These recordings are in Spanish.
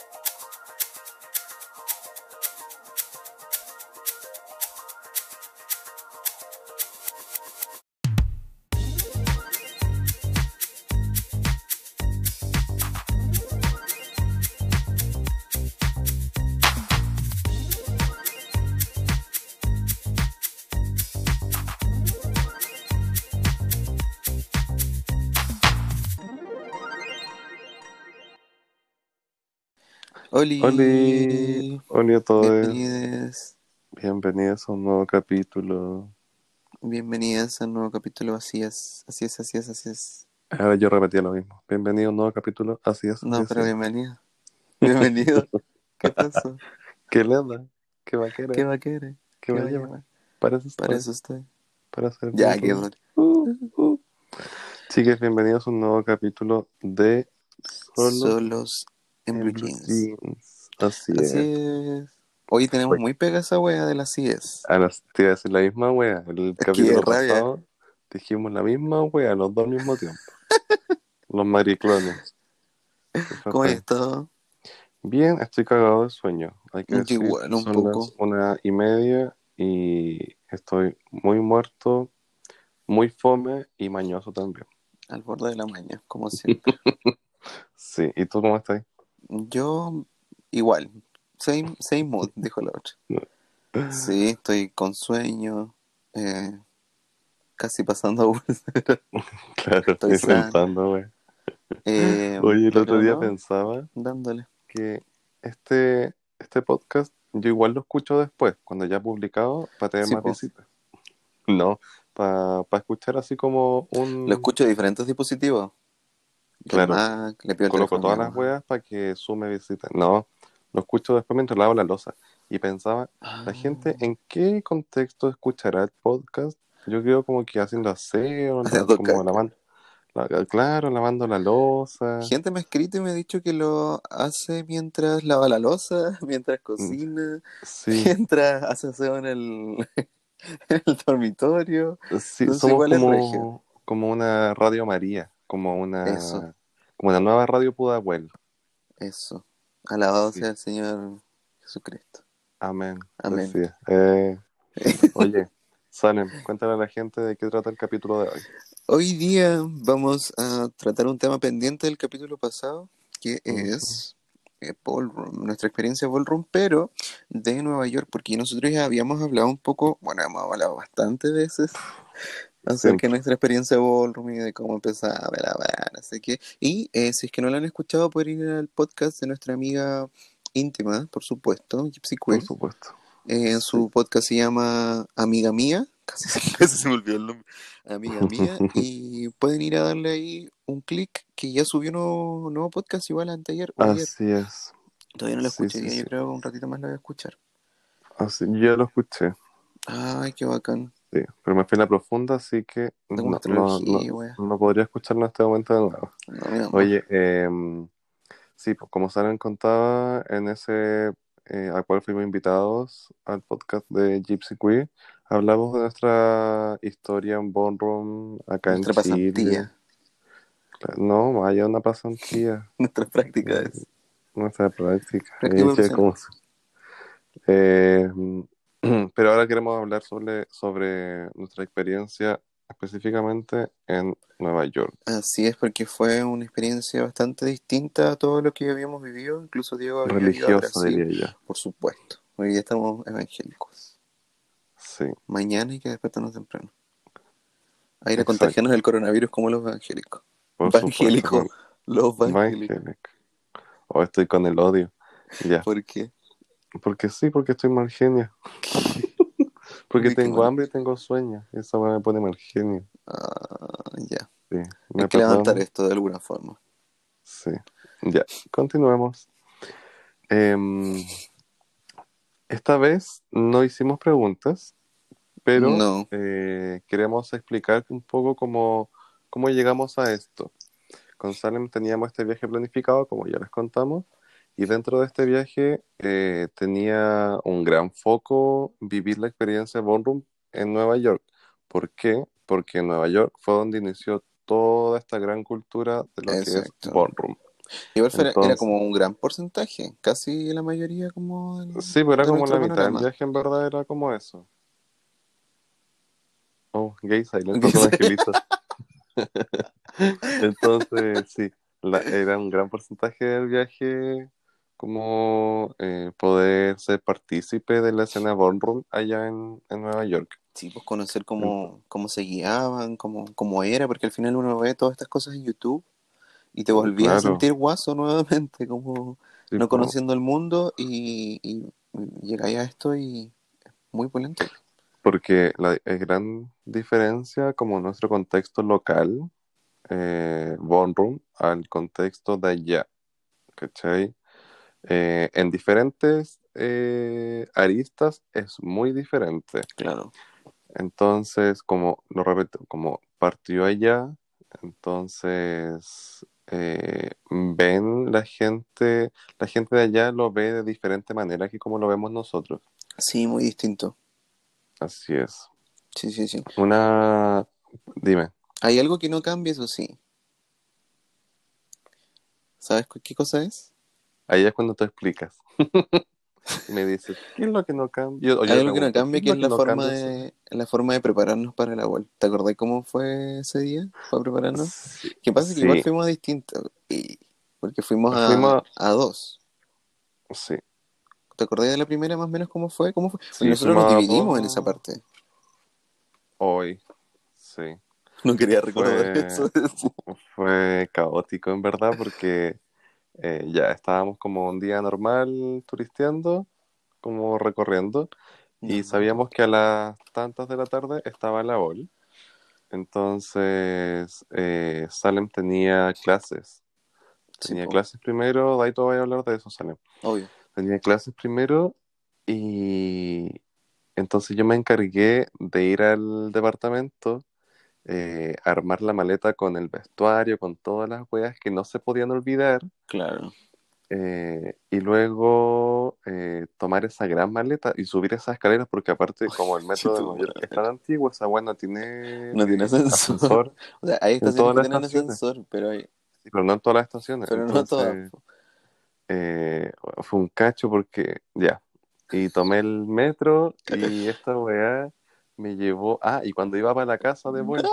you Oli. Oli, hola a todos. Bienvenidos a un nuevo capítulo. Bienvenidas a un nuevo capítulo. Así es, así es, así es, así es. Ahora yo repetía lo mismo. Bienvenido a un nuevo capítulo. Así es. No, pero es. bienvenido. Bienvenido. ¿Qué pasó? ¿Qué le da? ¿Qué va a querer? ¿Qué va a querer? ¿Qué va a llevar? Para eso estoy. Para eso estoy. Para hacer Ya, qué duro. Uh, uh. Chicas, bienvenidos a un nuevo capítulo de Solo Solos en en Blue Blue Jeans. Jeans. Así, Así es. es. Hoy tenemos muy pega esa wea de las CIES. A las te decir la misma wea. El que capítulo rabia. pasado dijimos la misma wea, los dos al mismo tiempo. los mariclones. ¿Cómo estado? Bien, estoy cagado de sueño. Hay que decir, un son poco. las una y media y estoy muy muerto, muy fome y mañoso también. Al borde de la mañana, como siempre. Sí, ¿y tú cómo estás? Yo, igual. Same, same mood, dijo la otra. Sí, estoy con sueño. eh, casi pasando a. Claro, Estoy pensando, güey. Eh, Oye, el otro día no, pensaba Dándole. que este, este podcast yo igual lo escucho después, cuando ya publicado, para tener Sí, más po. visitas. No, para escuchar así como un... Lo escucho de diferentes dispositivos. Claro. Mac, le pido el Coloco todas las weas para que sume visitas. No, lo escucho después mientras lavo la losa. Y pensaba, Ah, la gente, ¿en qué contexto escuchará el podcast? Yo creo como que haciendo aseo, como lavando, la- claro, lavando la losa. Gente me ha escrito y me ha dicho que lo hace mientras lava la losa, mientras Mm. cocina, Sí, mientras hace aseo en el, en el dormitorio. sí, Entonces somos como, como una Radio María, como una, Eso. Como una nueva Radio Pudahuel. Eso. Alabado Sí. sea el Señor Jesucristo. Amén. Amén. Eh, oye, Salem, cuéntale a la gente de qué trata el capítulo de hoy. Hoy día vamos a tratar un tema pendiente del capítulo pasado, que es eh, Ballroom, nuestra experiencia Ballroom, pero de Nueva York, porque nosotros ya habíamos hablado un poco, bueno, hemos hablado bastantes veces acerca de nuestra experiencia Ballroom y de cómo empezaba la no sé qué. Y eh, si es que no lo han escuchado, pueden ir al podcast de nuestra amiga íntima, por supuesto, Gypsy Por Queen. supuesto. Eh, en su podcast se llama Amiga Mía, casi, casi se me olvidó el nombre, Amiga Mía, y pueden ir a darle ahí un clic que ya subió un nuevo, podcast igual anteayer o ayer. Así es. Todavía no lo escuché, sí, sí. yo creo que un ratito más lo voy a escuchar. Así, ya lo escuché, Ay, qué bacán. Sí, pero me fui a la profunda, así que no, no, no, podría escucharlo en este momento de nuevo. Oye, eh, sí, pues como Salen contaba, en ese eh, al cual fuimos invitados al podcast de Gypsy Queer, hablamos de nuestra historia en Ballroom acá nuestra en Chile. pasantía, No, vaya una pasantía. nuestra práctica es. Nuestra práctica. Práctica Eh, profesional. ¿cómo se- Eh, pero ahora queremos hablar sobre, sobre nuestra experiencia específicamente en Nueva York. Así es, porque fue una experiencia bastante distinta a todo lo que habíamos vivido. Incluso Diego había Religiosa, diría yo. por supuesto. Hoy día estamos evangélicos. Sí, Mañana hay que despertarnos temprano. A ir a Exacto. contagiarnos del coronavirus como los evangélicos. por Evangélico. supuesto. Los evangélicos. Evangélico. O estoy con el odio. Ya. ¿Por qué? Porque sí, porque estoy mal genio. Porque Uy, tengo hambre y tengo sueño. Eso me pone mal genio. Ah, ya. Sí. ¿Me Hay que levantar esto de alguna forma. Sí. Ya, continuemos. Em, esta vez no hicimos preguntas, pero No. eh, queremos explicar un poco cómo, cómo llegamos a esto. Con Salem teníamos este viaje planificado, como ya les contamos, y dentro de este viaje eh, tenía un gran foco vivir la experiencia Ballroom en Nueva York. ¿Por qué? Porque en Nueva York fue donde inició toda esta gran cultura de lo que es Exacto. Ballroom. Igual fuera- era Entonces- como un gran porcentaje, casi la mayoría como... del- Sí, pero era como la mitad del viaje, en verdad, era como eso. Oh, gay silent. Entonces, sí, la- era un gran porcentaje del viaje como eh, poder ser partícipe de la escena Ballroom allá en, en Nueva York. Sí, pues conocer cómo, cómo se guiaban, cómo, cómo era, porque al final uno ve todas estas cosas en YouTube y te volvías a Claro. sentir guaso nuevamente, como Sí, no po, conociendo el mundo y, y llegáis a esto y es muy polento. Porque la eh, gran diferencia como nuestro contexto local, eh, Ballroom, al contexto de allá, ¿cachai? Eh, en diferentes eh, aristas es muy diferente. Claro. Entonces, como lo repito, como partió allá, entonces eh, ven la gente, la gente de allá lo ve de diferente manera que como lo vemos nosotros. Sí, muy distinto. Así es. Sí, sí, sí. Una, dime, Hay algo que no cambia, eso sí. ¿Sabes qué cosa es? Ahí es cuando tú explicas. Me dices, ¿qué es lo que no cambia? Hay algo que no cambia, ¿qué que es la no forma de, la forma de prepararnos para la vuelta. ¿Te acordás cómo fue ese día para prepararnos? Sí, ¿Qué pasa? Que sí, igual fuimos distintos. Y, porque fuimos a, Fuimos- a dos. sí, ¿Te acordás de la primera más o menos cómo fue? ¿Cómo fue? Sí, Nosotros nos dividimos en esa parte. hoy, sí. No quería recordar Fue- eso. Fue caótico en verdad porque eh, ya estábamos como un día normal turisteando, como recorriendo, y sabíamos que a las tantas de la tarde estaba la OL. Entonces, eh, Salem tenía clases. Tenía clases primero, de ahí te voy a hablar de eso, Salem. Obvio. Tenía clases primero y entonces yo me encargué de ir al departamento, eh, armar la maleta con el vestuario, con todas las weas que no se podían olvidar, Claro. eh, y luego eh, tomar esa gran maleta y subir esas escaleras, porque aparte, como el metro de Nueva York es tan antiguo, esa wea no tiene, No tiene eh, ascensor. O sea, hay En estaciones todas que tienen ascensor, pero, hay, Sí, pero no en todas las estaciones. pero no Entonces, todas. po. eh, fue un cacho porque ya. Y tomé el metro y esta weá me llevó. Ah, y cuando iba para la casa de vuelta,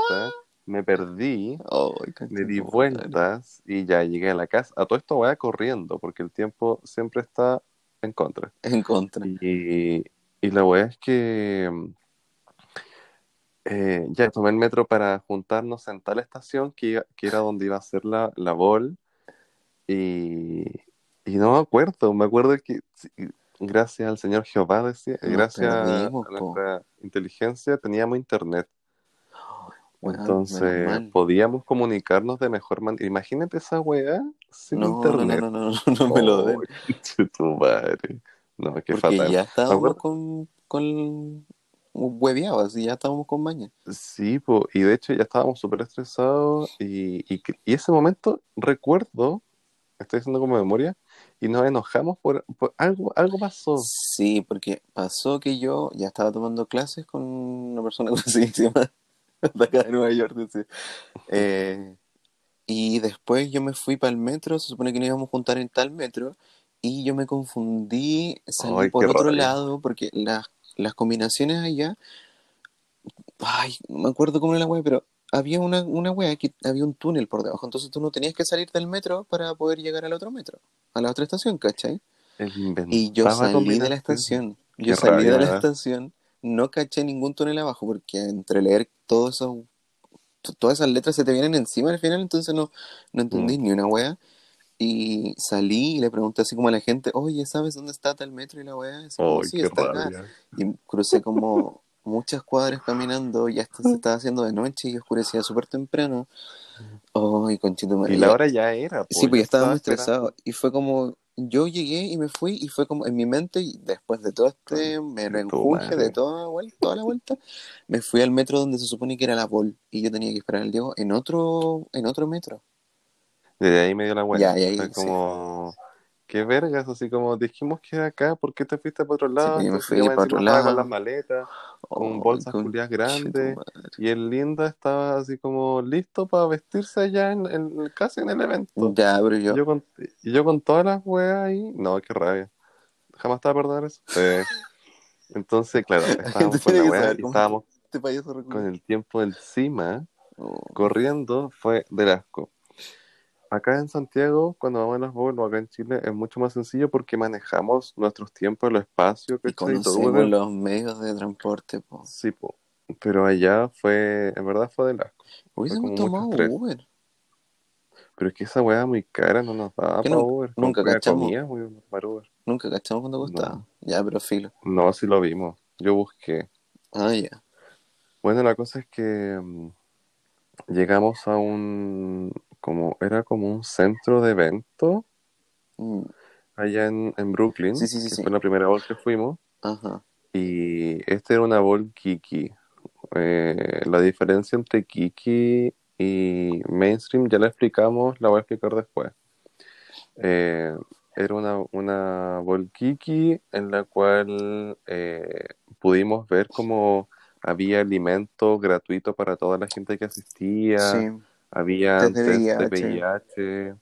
me perdí, Ay, me di vueltas y ya llegué a la casa. A todo esto weá corriendo porque el tiempo siempre está en contra. En contra. Y, y la weá es que eh, ya tomé el metro para juntarnos en tal estación que, que era donde iba a ser la, la bol. Y, y no me acuerdo, me acuerdo que gracias al Señor Jehová, decía, Nos gracias perdimos, a po. nuestra inteligencia teníamos internet. Entonces podíamos comunicarnos de mejor manera. Imagínate esa weá sin No, internet. no, no, no, no, no me lo den. Oh, tu madre. No, qué Porque fatal. ya estábamos con, con hueveados y ya estábamos con maña. Sí, po, y de hecho ya estábamos súper estresados y, y, y ese momento recuerdo, estoy haciendo como memoria, y nos enojamos por, por algo, algo pasó. Sí, porque pasó que yo ya estaba tomando clases con una persona conocidísima de acá de Nueva York. Eh, y después yo me fui para el metro, se supone que nos íbamos a juntar en tal metro, y yo me confundí, salí Ay, por otro rabia. lado, porque las, las combinaciones allá, ay, no me acuerdo cómo era la wea, pero había una, una wea que había un túnel por debajo, entonces tú no tenías que salir del metro para poder llegar al otro metro, a la otra estación, ¿cachai? Y yo salí de la estación. Qué Yo salí rabia de la estación, no caché ningún túnel abajo, porque entre leer todo eso, t- todas esas letras se te vienen encima al final, entonces no, no entendí Mm. ni una wea. Y salí y le pregunté así como a la gente, oye, ¿sabes dónde está tal metro? Y la wea, así como, Ay, sí, qué está acá. rabia. Y crucé como muchas cuadras caminando, y hasta se estaba haciendo de noche y oscurecía súper temprano. Ay, conchito Y la hora ya era. Sí, pues ya estaba muy estresado. Y fue como, yo llegué y me fui, y fue como en mi mente, y después de todo este me tu enjunje madre. de toda, toda la vuelta, me fui al metro donde se supone que era la Vol, y yo tenía que esperar al Diego en otro, en otro metro. Desde ahí me dio la vuelta. Ya, y ahí, Fue sí. Qué vergas, así como dijimos que era acá, ¿por qué te fuiste para otro lado? yo me fui para otro estaba con lado. las maletas, con Oh, bolsas tu grandes, y el Linda estaba así como listo para vestirse allá en, en- casi en el evento. Ya, pero Y yo. yo con, y yo con todas las weas ahí, no, qué rabia. Jamás te va a perdonar eso. Eh, entonces, claro, estábamos con la wea y estábamos Este con el tiempo encima, Oh, corriendo, fue del asco. Acá en Santiago, cuando vamos a las bolas, o acá en Chile, es mucho más sencillo porque manejamos nuestros tiempos, los espacios, y ¿cachai? Todo, conocemos los medios de transporte, po. Sí, po. Pero allá fue, en verdad fue del asco. Hubiésemos tomado. Uber. Pero es que esa weá muy cara, no nos daba ¿Qué para nunca- Uber. nunca cachamos? comida, para Uber. Nunca cachamos cuánto costaba. No. Ya, pero filo. No, sí lo vimos. Yo busqué. Ah, ya. Bueno, la cosa es que mm, llegamos a un, como, era como un centro de evento Mm, allá en, en Brooklyn, Sí, sí, sí, que sí. fue la primera vez que fuimos, Ajá. y este era una ball Kiki. Eh, la diferencia entre Kiki y mainstream ya la explicamos, la voy a explicar después. Eh, era una, una ball Kiki en la cual eh, pudimos ver como había alimento gratuito para toda la gente que asistía. Sí. Había Test test de VIH.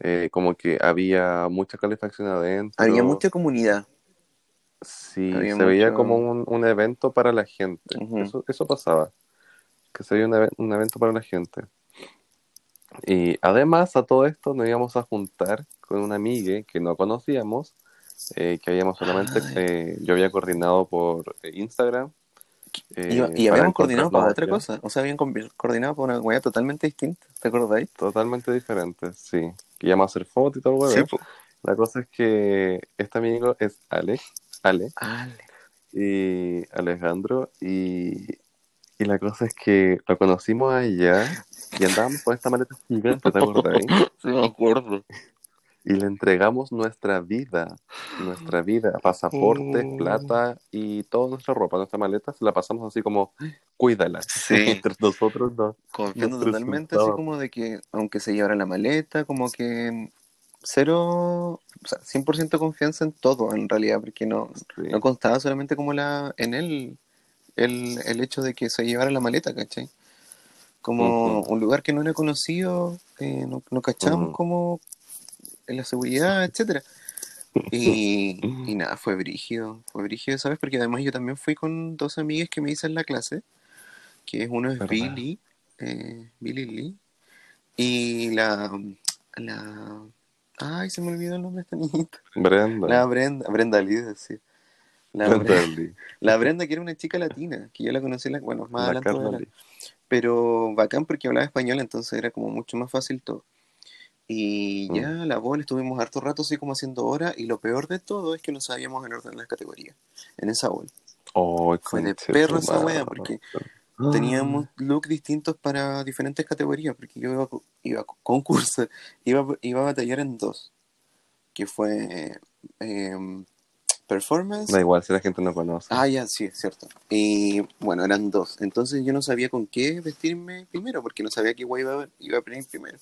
Eh, como que había mucha calefacción adentro. Había mucha comunidad. Sí, había se veía como un, un evento para la gente. Eso, eso pasaba, que se veía un, un evento para la gente. Y además a todo esto nos íbamos a juntar con una amiga que no conocíamos, eh, que habíamos solamente, eh, yo había coordinado por eh, Instagram. Eh, y, y para habíamos coordinado para otra cosa. O sea, habían coordinado para una weá totalmente distinta. ¿Te acordáis? Totalmente diferentes, sí. Que íbamos a hacer fotos y todo, el po. La cosa es que este amigo es Alex, Ale, Ale. y Alejandro, y, y la cosa es que lo conocimos allá y andábamos con esta maleta gigante, ¿te acuerdas? Sí, me acuerdo. Y le entregamos nuestra vida, nuestra vida, pasaportes, Oh. plata y toda nuestra ropa, nuestra maleta, se la pasamos así como, cuídala. Sí. Entre nosotros dos. Confiando totalmente así como de que, aunque se llevara la maleta, como que cero, o sea, 100% confianza en todo en realidad, porque no, Sí. no constaba solamente como la en él el, el hecho de que se llevara la maleta, ¿cachai? Como un lugar que no era conocido, eh, no, no cachábamos Ujú. como en la seguridad, etcétera. Y, y nada, fue brígido, fue brígido, ¿sabes? Porque además yo también fui con dos amigas que me hice en la clase, que es uno es ¿Verdad? Billy, eh, Billy Lee, y la, la, ay, se me olvidó el nombre de esta niñita, Brenda. la Brenda, Brenda Lee, decir, la Brenda Brenda, Lee. la Brenda que era una chica latina, que yo la conocí, la, bueno, más La adelante voy a Carla hablar. Lee. pero bacán porque hablaba español, entonces era como mucho más fácil todo. Y ya Mm. la bola estuvimos harto rato así como haciendo hora y lo peor de todo es que no sabíamos el orden de las categorías en esa bola. Oh, Fue de perro esa wea, porque Ah. Teníamos look distintos para diferentes categorías, porque yo iba, iba a co- concurso, iba, iba a batallar en dos, que fue em, performance. Da igual si la gente no conoce. Ah, ya, sí, es cierto. Y bueno, eran dos. Entonces yo no sabía con qué vestirme primero, porque no sabía qué guay iba a, iba a venir primero.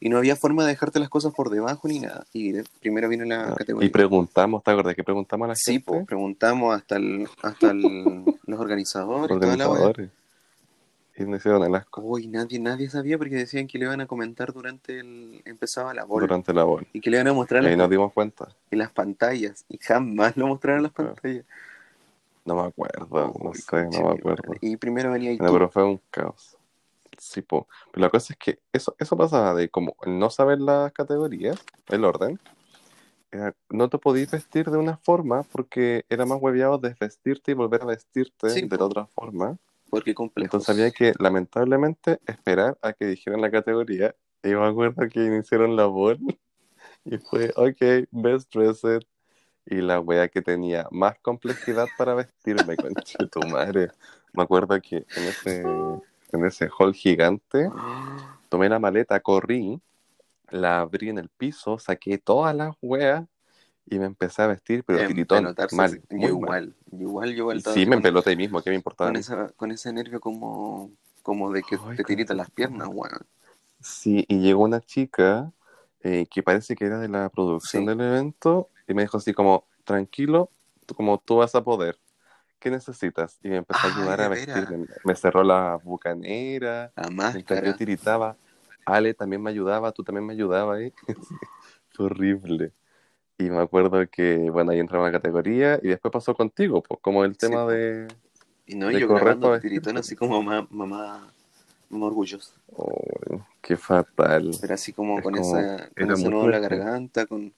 Y no había forma de dejarte las cosas por debajo ni nada. Y primero vino la Ah, categoría. Y preguntamos, ¿te acuerdas que preguntamos a la Sí, gente? pues preguntamos hasta, el, hasta el- los organizadores, organizadores. Y nos hicieron el asco Uy, nadie, nadie sabía porque decían que le iban a comentar durante el empezaba la bola durante la bola. y que le iban a mostrar Y ahí las, nos dimos cuenta. en las pantallas y jamás lo mostraron en las pantallas. No me acuerdo, no sé, no me acuerdo. Y primero venía No, tú. pero fue un caos. Sí, po. Pero la cosa es que eso, eso pasaba de como el no saber las categorías, el orden. era- no te podías vestir de una forma porque era más hueviado desvestirte y volver a vestirte Sí, de po. la otra forma. porque complejo. Entonces había que, lamentablemente, esperar a que dijeran la categoría. Y yo me acuerdo que iniciaron la bola y fue, ok, best dressed. Y la wea que tenía más complejidad para vestirme, conche tu madre. Me acuerdo que en ese, en ese hall gigante tomé la maleta, corrí, la abrí en el piso, saqué todas las weas y me empecé a vestir, pero En tiritón, mal, yo mal. igual, yo igual, yo igual Sí, me empeloté ahí mismo, ¿qué me importaba? con, esa, con ese nervio como, como de que Ay, te tiritan las piernas, weón. Sí, y llegó una chica eh, que parece que era de la producción Sí. del evento, y me dijo así como, tranquilo, como tú vas a poder. ¿Qué necesitas? Y me empezó a Ay, ayudar a vestirme. Me cerró la bucanera, La mientras yo máscara. tiritaba. Ale también me ayudaba, tú también me ayudabas. Fue horrible. Y me acuerdo que, bueno, ahí entraba la categoría y después pasó contigo, pues, como el Sí, tema po. de... Y no, de yo grabando tiritón así como mamá, mamá, mamá orgullosa. Oh, qué fatal. Pero así como Es con como- esa, con era ese nudo en la garganta, con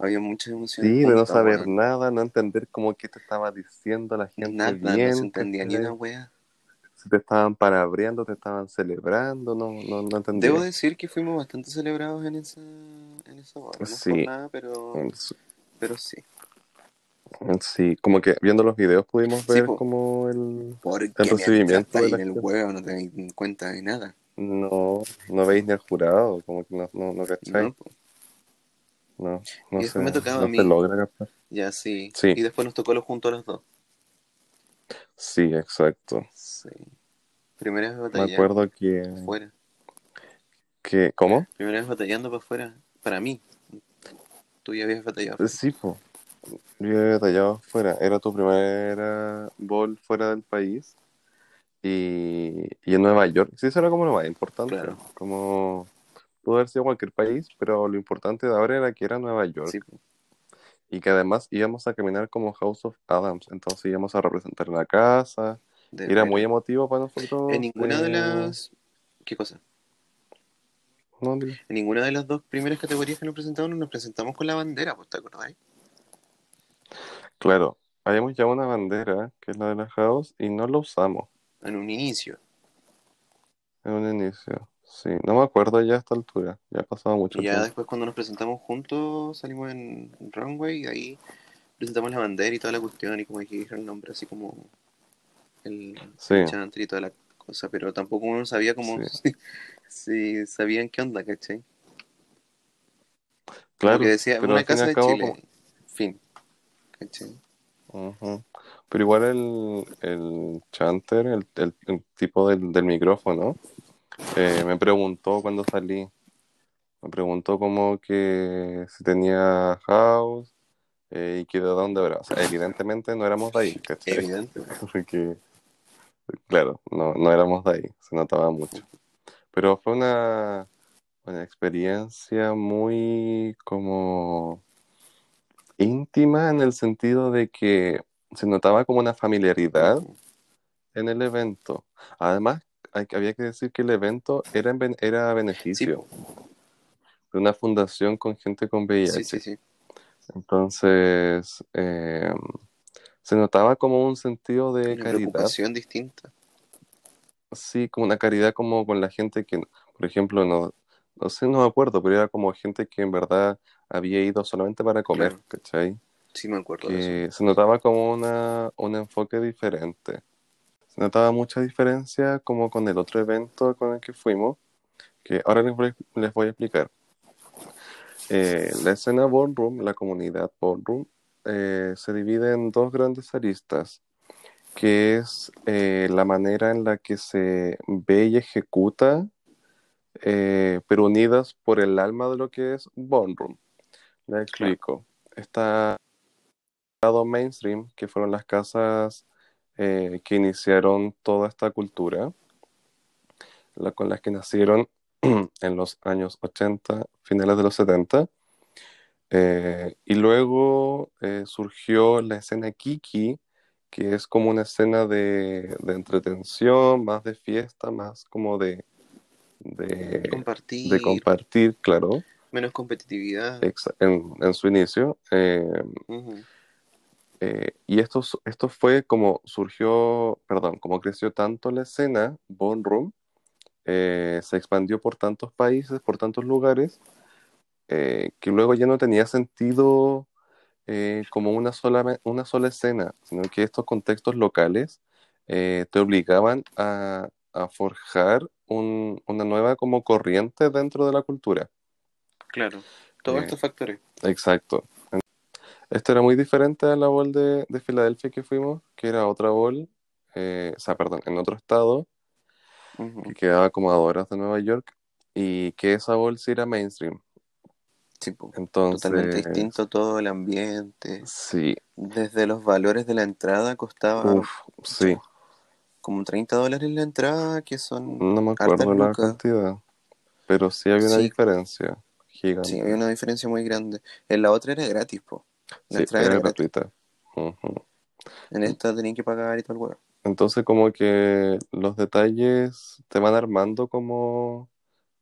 había muchas emociones. Sí, de no saber nada, no entender cómo que te estaba diciendo la gente Nada, bien, no se entendía ni una wea. si te estaban parabreando, te estaban celebrando, no, no, no entendía. Debo decir que fuimos bastante celebrados en esa, en esa boda. No Sí. por nada, pero, Sí, pero sí. Sí, como que viendo los videos pudimos Sí, ver po. como el... El recibimiento de la en el huevo no te das cuenta de nada. No, no veis ni al jurado, como que no, no, no cachai. ¿no? No, no, Y después me tocaba a no mí. se logra captar. Ya sí. Sí. Y después nos tocó los juntos a los dos. Sí, exacto. Sí. Primera vez Me batallando acuerdo que... fuera. que ¿Cómo? Primera vez batallando para afuera. Para mí. Tú ya habías batallado. Sí, po. Yo había detallado fuera. Era tu primera bol fuera del país. Y, y en Nueva York. Sí, eso era como lo más importante. Claro. Como pudo haber sido cualquier país, pero lo importante de ahora era que era Nueva York. Sí. Y que además íbamos a caminar como House of Adams. Entonces íbamos a representar la casa. de Era muy emotivo para nosotros. En ninguna de eh, las. ¿Qué cosa? no. En ninguna de las dos primeras categorías que nos presentamos nos presentamos con la bandera, ¿te acordáis? Claro, habíamos ya una bandera, que es la de la House, y no la usamos. En un inicio. En un inicio, sí. No me acuerdo ya a esta altura. Ya ha pasado mucho Y ya tiempo. después cuando nos presentamos juntos salimos en Runway y ahí presentamos la bandera y toda la cuestión y como dije el nombre así como el Sí. chanter y toda la cosa, pero tampoco uno sabía como Sí. si, si sabían qué onda, ¿cachai? Claro, Porque decía pero una casa de cabo, Chile. como- Fin. ¿Cachai? Pero igual el, el chanter, el, el- el tipo del, del micrófono, eh, me preguntó cuando salí. Me preguntó como que si tenía house eh, y que de dónde era. O sea, evidentemente no éramos de ahí, ¿cachai? Evidente. Porque, claro, no, no éramos de ahí, se notaba mucho. Pero fue una, una experiencia muy como íntima en el sentido de que se notaba como una familiaridad en el evento. Además, hay, había que decir que el evento era, en era a Sí, beneficio de una fundación con gente con VIH. sí, sí, sí. Entonces, eh, se notaba como un sentido de Una caridad. distinta. Sí, como una caridad como con la gente que, por ejemplo, no, no sé, no me acuerdo, pero era como gente que en verdad había ido solamente para comer, Claro. ¿cachai? Sí, me acuerdo de eso. Que se notaba como una, un enfoque diferente. Se notaba mucha diferencia como con el otro evento con el que fuimos, que ahora les voy, les voy a explicar. Eh, la escena ballroom, la comunidad ballroom, eh, se divide en dos grandes aristas, que es eh, la manera en la que se ve y ejecuta, eh, pero unidas por el alma de lo que es ballroom. Le explico. Está el lado mainstream, que fueron las casas eh, que iniciaron toda esta cultura, la, con las que nacieron en los años 80, finales de los 70. Eh, y luego eh, surgió la escena Kiki, que es como una escena de, de entretención, más de fiesta, más como de, de, Compartir, de compartir, claro, menos competitividad. en, en su inicio. Eh. Eh, y esto, esto fue como surgió, perdón, como creció tanto la escena, Ballroom, eh, se expandió por tantos países, por tantos lugares, eh, que luego ya no tenía sentido como una sola, una sola escena, sino que estos contextos locales te obligaban a, a forjar un- una nueva como corriente dentro de la cultura. Claro. Todos estos factores. Exacto. Esto era muy diferente a la bowl de, de Filadelfia que fuimos, que era otra bowl, eh, o sea, perdón, en otro estado, Ujú. que quedaba como a dos horas de Nueva York, y que esa bowl sí era mainstream. Sí. Entonces, Totalmente distinto todo el ambiente. sí, Desde los valores de la entrada costaba uff, sí, como 30 dólares la entrada, que son no me acuerdo la lucas. cantidad, pero sí había una Sí. diferencia gigante. Sí, había una diferencia muy grande. En la otra era gratis, po. Sí, era era gratuita. Ujú. En esta tenían que pagar y todo el huevo. Entonces como que los detalles te van armando como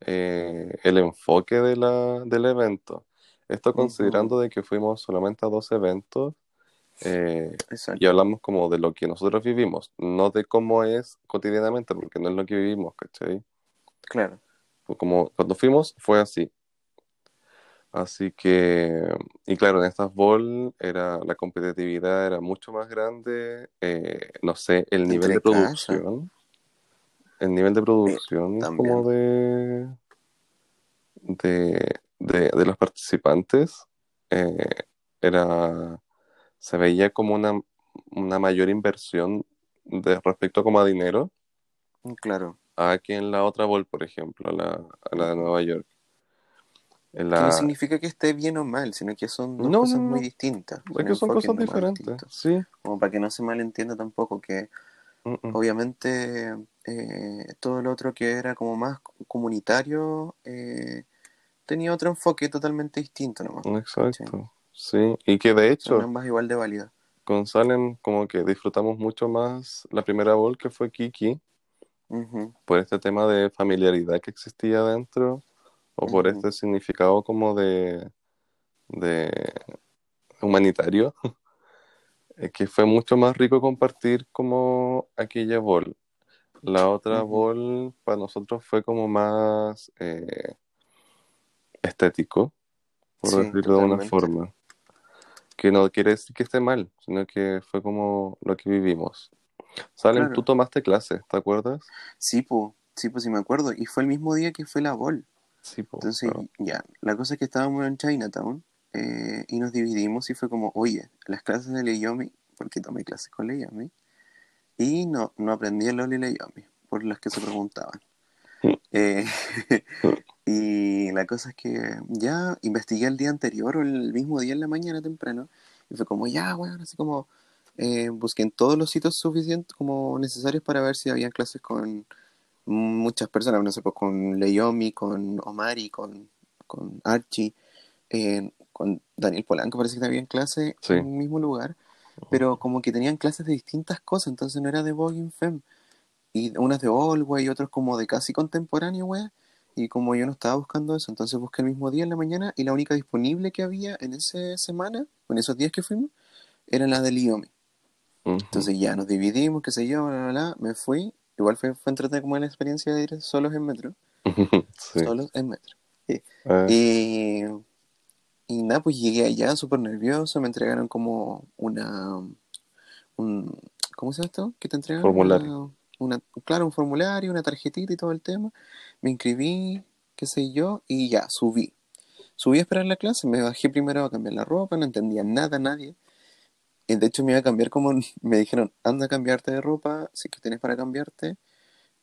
eh, el enfoque de la, del evento. Esto considerando de que fuimos solamente a dos eventos eh, y hablamos como de lo que nosotros vivimos, no de cómo es cotidianamente, porque no es lo que vivimos, ¿cachai? Claro. Como cuando fuimos fue así. Así que, y claro, en estas ball era, la competitividad era mucho más grande, eh, no sé, el nivel de casa. producción, el nivel de producción como de, de, de, de los participantes eh, era, se veía como una, una mayor inversión de respecto como a dinero Claro. a que en la otra ball, por ejemplo, la, a la de Nueva York. Que no la, significa que esté bien o mal, sino que son dos No, cosas no, no. muy distintas. es que son cosas diferentes, sí. Como para que no se malentienda tampoco que Mm, mm. obviamente eh, todo lo otro que era como más comunitario eh, tenía otro enfoque totalmente distinto nomás. Exacto, sí. Y que de Son hecho, ambas igual de válidas. con Salem como que disfrutamos mucho más la primera ball que fue Kiki, Ujú, por este tema de familiaridad que existía dentro, o por este significado como de, de humanitario, eh, que fue mucho más rico compartir como aquella ball. La otra Ujú. ball para nosotros fue como más eh, estético, por Sí, decirlo de una forma. Que no quiere decir que esté mal, sino que fue como lo que vivimos. Salem, Claro. tú tomaste clases, ¿te acuerdas? Sí, pues, sí, pues sí me acuerdo. Y fue el mismo día que fue la Ball. Sí, po, Entonces, ya, la cosa es que estábamos en Chinatown eh, y nos dividimos y fue como, oye, las clases de Leiomi, porque tomé clases con Leiomi, y no, no aprendí el LOL y Leiomi, por las que se preguntaban. Eh, y la cosa es que ya investigué el día anterior o el mismo día en la mañana temprano, y fue como, ya, bueno, así como, eh, busqué en todos los sitios suficientes como necesarios para ver si había clases con muchas personas, no sé, pues con Leiomi, con Omari, con, con Archie, eh, con Daniel Polanco, parece que había en clase Sí. en el mismo lugar, pero como que tenían clases de distintas cosas, entonces no era de Vogue Femme, y unas de All, y otros como de casi contemporáneo, wea, y como yo no estaba buscando eso, entonces busqué el mismo día en la mañana, y la única disponible que había en esa semana, en esos días que fuimos, era la de Leiomi. Ujú. Entonces ya nos dividimos, qué sé yo, bla, bla, bla, me fui. Igual fue, fue entretenida como la experiencia de ir solos en metro. sí. Solos en metro. Eh, Y, y nada, pues llegué allá súper nervioso, me entregaron como una... Un, ¿Cómo se llama esto? ¿Qué te entregan? Formulario. Una, una- claro, un formulario, una tarjetita y todo el tema. Me inscribí, qué sé yo, y ya, subí. Subí a esperar la clase, me bajé primero a cambiar la ropa, no entendía nada, nadie. Y de hecho me iba a cambiar como, me dijeron, anda a cambiarte de ropa, si que tienes para cambiarte.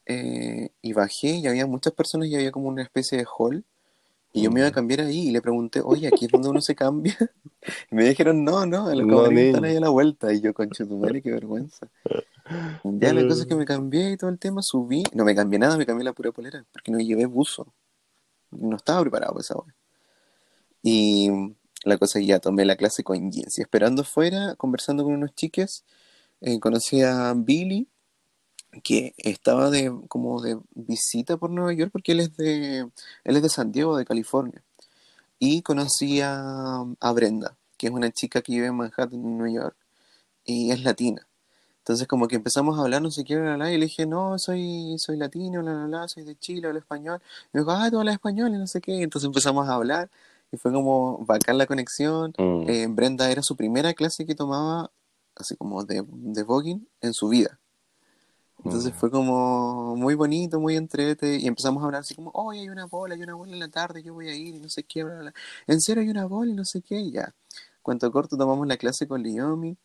Eh, y bajé y había muchas personas y había como una especie de hall. Y yo me iba a cambiar ahí y le pregunté, oye, ¿aquí es donde uno se cambia? Y me dijeron, no, no, los No, están ahí a la vuelta. Y yo, concha tu madre, qué vergüenza. Ya la cosa es que me cambié y todo el tema, subí. No me cambié nada, me cambié la pura polera, porque no llevé buzo. No estaba preparado para esa hora. Y la cosa que ya tomé la clase con jeans. Y esperando afuera, conversando con unos chiques, eh, conocí a Billy, que estaba de como de visita por Nueva York, porque él es de, él es de San Diego, de California. Y conocí a, Brenda, que es una chica que vive en Manhattan, en Nueva York, y es latina. Entonces como que empezamos a hablar, no sé qué, bla, bla, y le dije, no, soy, soy latino, bla, bla, bla, soy de Chile, hablo español. Y me dijo, ah, tú hablas español, y no sé qué. Entonces empezamos a hablar, fue como bacán la conexión. mm, Eh, Brenda era su primera clase que tomaba, así como de, de voguing, en su vida. Entonces mm. fue como muy bonito, muy entrete, y empezamos a hablar así como, oh, hay una bola, hay una bola en la tarde, yo voy a ir, y no sé qué, bla, bla. En serio hay una bola, y no sé qué, y ya. Cuento corto, tomamos la clase con Liomi,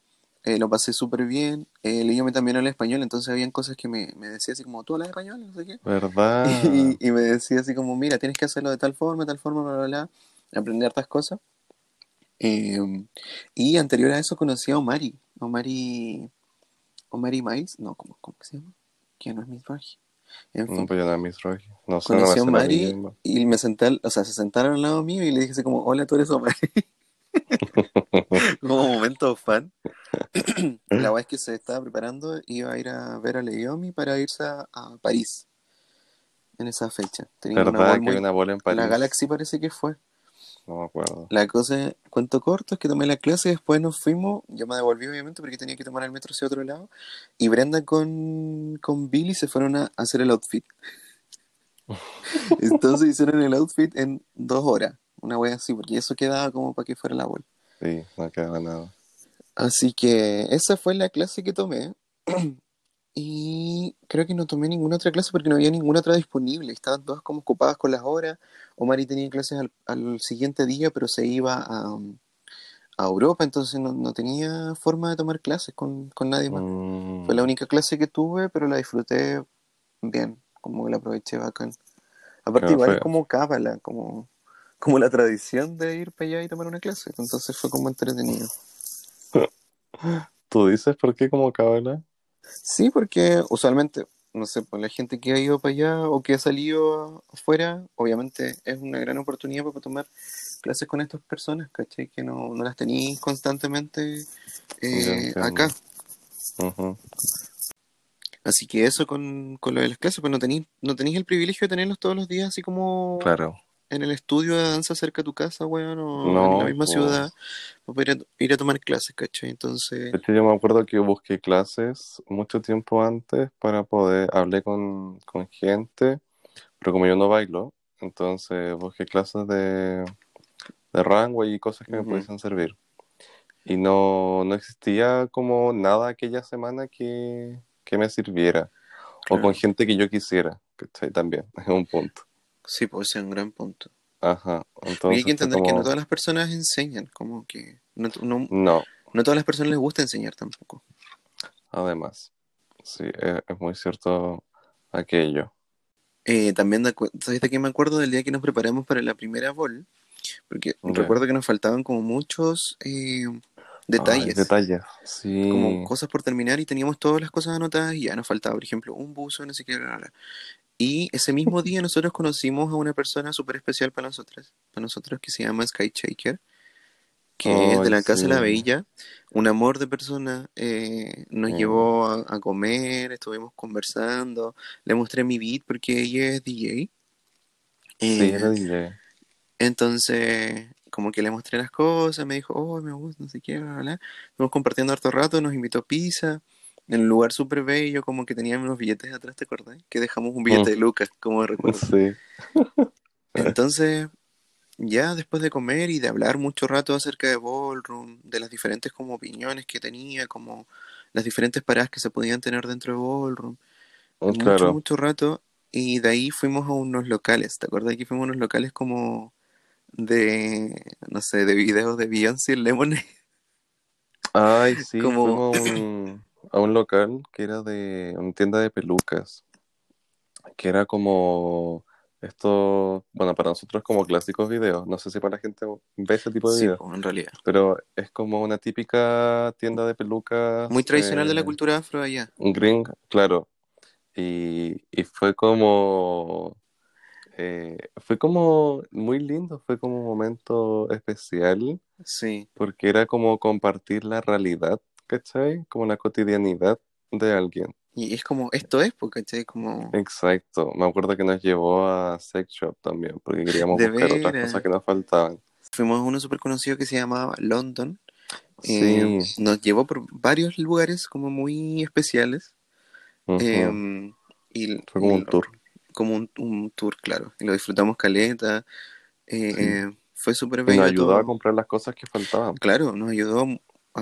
eh, lo pasé súper bien, eh, Liomi también habla español, entonces habían cosas que me, me decía así como, ¿tú hablas español? No sé qué. ¿Verdad? Y, y me decía así como, mira, tienes que hacerlo de tal forma, tal forma, bla, bla, bla. Aprendí hartas cosas. Eh, y anterior a eso conocí a Omari. Omari. Omari Miles. No, ¿cómo, cómo se llama? Que no es Miss Rogi. En fin, No, pues ya no es Miss Rogi. No sé, no conocí a sé la Omari y me senté, o sea, se sentaron al lado mío y le dije así como, hola, tú eres Omari. como momento fan. la weá es que se estaba preparando, iba a ir a ver a Leomi para irse a, a París en esa fecha. Tenía una ¿Verdad bol que muy- una bola en París? La Galaxy parece que fue. No me acuerdo. La cosa, cuento corto, es que tomé la clase, después nos fuimos, yo me devolví obviamente porque tenía que tomar el metro hacia otro lado, y Brenda con, con Billy se fueron a hacer el outfit. Entonces hicieron el outfit en dos horas, una wea así, porque eso quedaba como para que fuera la bola. Sí, no quedaba nada. Así que esa fue la clase que tomé. Y creo que no tomé ninguna otra clase porque no había ninguna otra disponible. Estaban todas como ocupadas con las horas. Omari tenía clases al, al siguiente día, pero se iba a, a Europa, entonces no, no tenía forma de tomar clases con, con nadie más. Mm, Fue la única clase que tuve, pero la disfruté bien, como que la aproveché bacán. Aparte, Claro, igual fue- es como cábala, como, como la tradición de ir para allá y tomar una clase. Entonces fue como entretenido. ¿Tú dices por qué como cábala? Sí, porque usualmente, no sé, pues la gente que ha ido para allá o que ha salido afuera, obviamente es una gran oportunidad para tomar clases con estas personas, ¿cachai? Que no, no las tenéis constantemente eh, acá. Ujú. Así que eso con, con lo de las clases, pues no tenéis no tenéis el privilegio de tenerlos todos los días así como Claro. En el estudio de danza cerca de tu casa, weón, o No, en la misma ciudad, para poder ir a, ir a tomar clases, ¿cachai? Entonces, yo me acuerdo que busqué clases mucho tiempo antes para poder, hablé con, con gente, pero como yo no bailo, entonces busqué clases de, de runway y cosas que me pudiesen servir. Y no, no existía como nada aquella semana que, que me sirviera, o con gente que yo quisiera, ¿cachai? También, es un punto. Sí, pues ese es un gran punto. Ajá, Porque hay entonces que entender que no todas las personas enseñan, como que no, no, no, no todas las personas les gusta enseñar tampoco. además, sí, es, es muy cierto aquello. Eh, también, ¿sabes de qué me acuerdo del día que nos preparamos para la primera bol? Porque recuerdo que nos faltaban como muchos eh, detalles, Ay, detalles, sí. como cosas por terminar y teníamos todas las cosas anotadas y ya nos faltaba, por ejemplo, un buzo, no sé qué, bla, bla. Y ese mismo día nosotros conocimos a una persona súper especial para nosotras, para nosotros que se llama Sky Shaker, que es de la Casa de la. Bella, un amor de persona, eh, nos llevó a, a comer, estuvimos conversando, le mostré mi beat porque ella es DJ. Sí, Eh, era DJ. entonces, como que le mostré las cosas, me dijo, oh, me gusta, no sé qué, bla, bla, bla. Estuvimos compartiendo harto rato, nos invitó a pizza, en un lugar súper bello, como que tenían unos billetes atrás, ¿te acordás? Que dejamos un billete Mm. de Lucas, como recuerdo. Sí. Entonces, ya después de comer y de hablar mucho rato acerca de Ballroom, de las diferentes como opiniones que tenía, como las diferentes paradas que se podían tener dentro de Ballroom, mucho, Mm, Claro. mucho rato, y de ahí fuimos a unos locales, ¿te acuerdas que fuimos a unos locales como de, no sé, de videos de Beyoncé en Lemonade? Ay, sí, Como- fuimos a un, a un local que era de una tienda de pelucas, que era como esto, bueno, para nosotros como clásicos videos, no sé si para la gente ve ese tipo de Sí, videos, po, en realidad. pero es como una típica tienda de pelucas Muy tradicional de la eh, cultura afro allá. gringa, claro, y, y fue como, eh, fue como muy lindo, fue como un momento especial. Sí, porque era como compartir la realidad, ¿cachai? Como la cotidianidad de alguien. y es como, esto es, porque ¿cachai? Como, Exacto. Me acuerdo que nos llevó a Sex Shop también, porque queríamos De buscar otras cosas que nos faltaban. fuimos a uno súper conocido que se llamaba London. Sí. Eh, nos llevó por varios lugares como muy especiales. Eh, y, Fue como y un tour. Como un, un tour, claro. Y lo disfrutamos caleta. eh, Sí. eh, fue súper bello nos ayudó todo. a comprar las cosas que faltaban. Claro, nos ayudó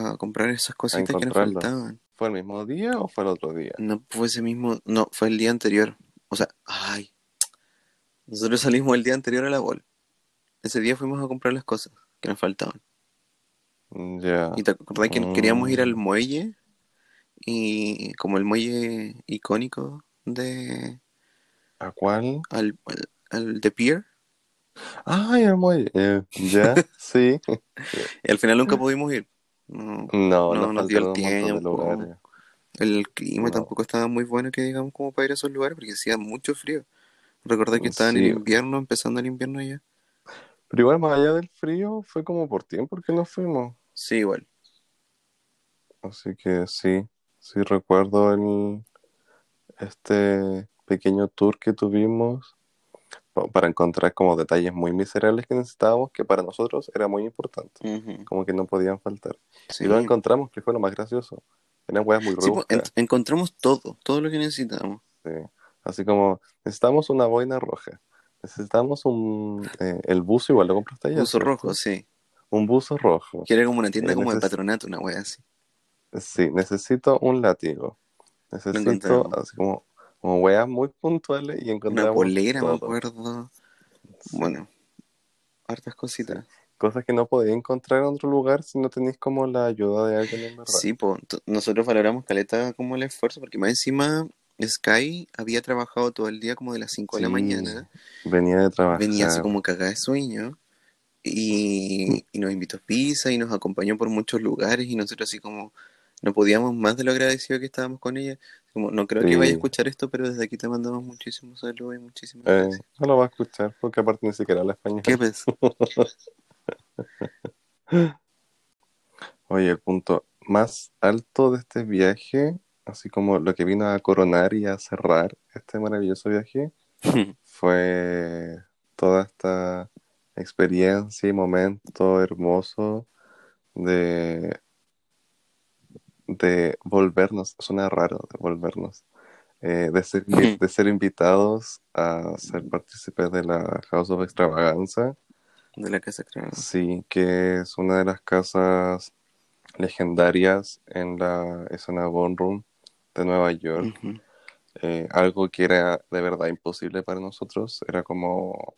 a comprar esas cositas que nos faltaban. ¿Fue el mismo día o fue el otro día? No fue ese mismo, no, fue el día anterior. O sea, ay. Nosotros salimos el día anterior a la bol. Ese día fuimos a comprar las cosas que nos faltaban. Mm, Ya. Y te acordás que Mm. queríamos ir al muelle y como el muelle icónico de ¿A cuál? al, al, al de Pier. Ay, el muelle. Eh, ya, sí. Y al final nunca pudimos ir. No, No, no nos dio el tiempo. El clima No. tampoco estaba muy bueno que digamos como para ir a esos lugares porque hacía mucho frío. Recordad que estaban en Sí. invierno, empezando el invierno ya. Pero igual, más allá del frío, fue como por tiempo que nos fuimos. Sí, igual. Así que sí, sí recuerdo el, este pequeño tour que tuvimos para encontrar como detalles muy miserables que necesitábamos, que para nosotros era muy importante, Ujú. como que no podían faltar. Sí. Y lo encontramos, que fue lo más gracioso. Eran weas muy Sí, pues, en- encontramos todo, todo lo que necesitábamos. sí. Así como, necesitamos una boina roja. Necesitamos un... eh, el buzo igual lo compraste allá, Buzo ¿cierto? rojo, sí. Un buzo rojo. Que era como una tienda Eh, como de patronato, una wea así. Sí, necesito un látigo. Necesito así como, como weas muy puntuales y Una encontramos polera, me acuerdo. Bueno, hartas cositas. Cosas que no podéis encontrar en otro lugar si no tenéis como la ayuda de alguien en verdad. Sí, pues nosotros valoramos caleta como el esfuerzo, porque más encima Sky había trabajado todo el día como de las 5 de la Sí, mañana, Venía de trabajar. venía así como cagada de sueño, y, y nos invitó a pizza y nos acompañó por muchos lugares, y nosotros así como no podíamos más de lo agradecido que estábamos con ella. Como, no creo que vaya a escuchar esto, pero desde aquí te mandamos muchísimos saludos y muchísimas Eh, gracias. no lo va a escuchar porque aparte ni siquiera habla español. ¿Qué ves? Oye, el punto más alto de este viaje, así como lo que vino a coronar y a cerrar este maravilloso viaje, fue toda esta experiencia y momento hermoso de, de volvernos, suena raro, de volvernos, eh, de, ser, de ser invitados a ser partícipes de la House of Extravaganza, de la casa creo. sí, que es una de las casas legendarias en la escena Ballroom de Nueva York. Eh, algo que era de verdad imposible para nosotros. Era como.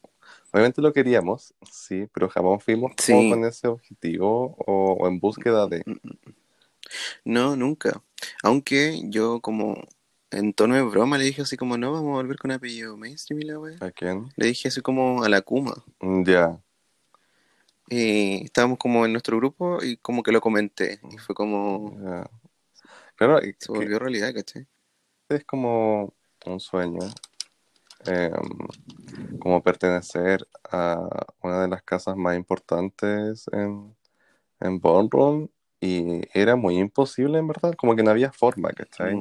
Obviamente lo queríamos, sí, pero jamás fuimos Sí. como con ese objetivo o, o en búsqueda de. No, nunca. Aunque yo como en tono de broma le dije así como, no, vamos a volver con apellido mainstream y la wea. ¿A quién? Le dije así como a la Kuma. Mm, Ya. Y estábamos como en nuestro grupo y como que lo comenté. Y fue como, ya. Claro, y se que volvió realidad, ¿cachai? es como un sueño. eh, como pertenecer a una de las casas más importantes en, en Ballroom. Y era muy imposible, en verdad. Como que no había forma, ¿cachai?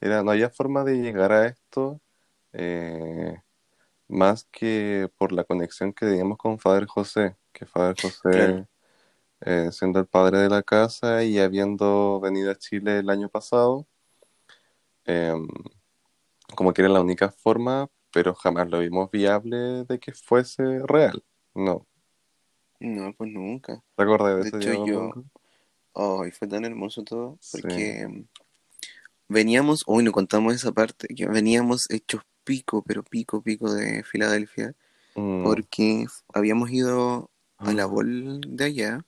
Era, no había forma de llegar a esto eh, más que por la conexión que teníamos con Padre José, que Padre José, Claro. eh, siendo el padre de la casa y habiendo venido a Chile el año pasado, eh, como que era la única forma, pero jamás lo vimos viable de que fuese real. No, no, pues nunca. ¿te acuerdas de De ese hecho, yo- Domingo? Ay, fue tan hermoso todo. Porque mm, veníamos, hoy no contamos esa parte, que veníamos hechos pico, pero pico, pico de Filadelfia. Mm. Porque habíamos ido a la Ah, bol de allá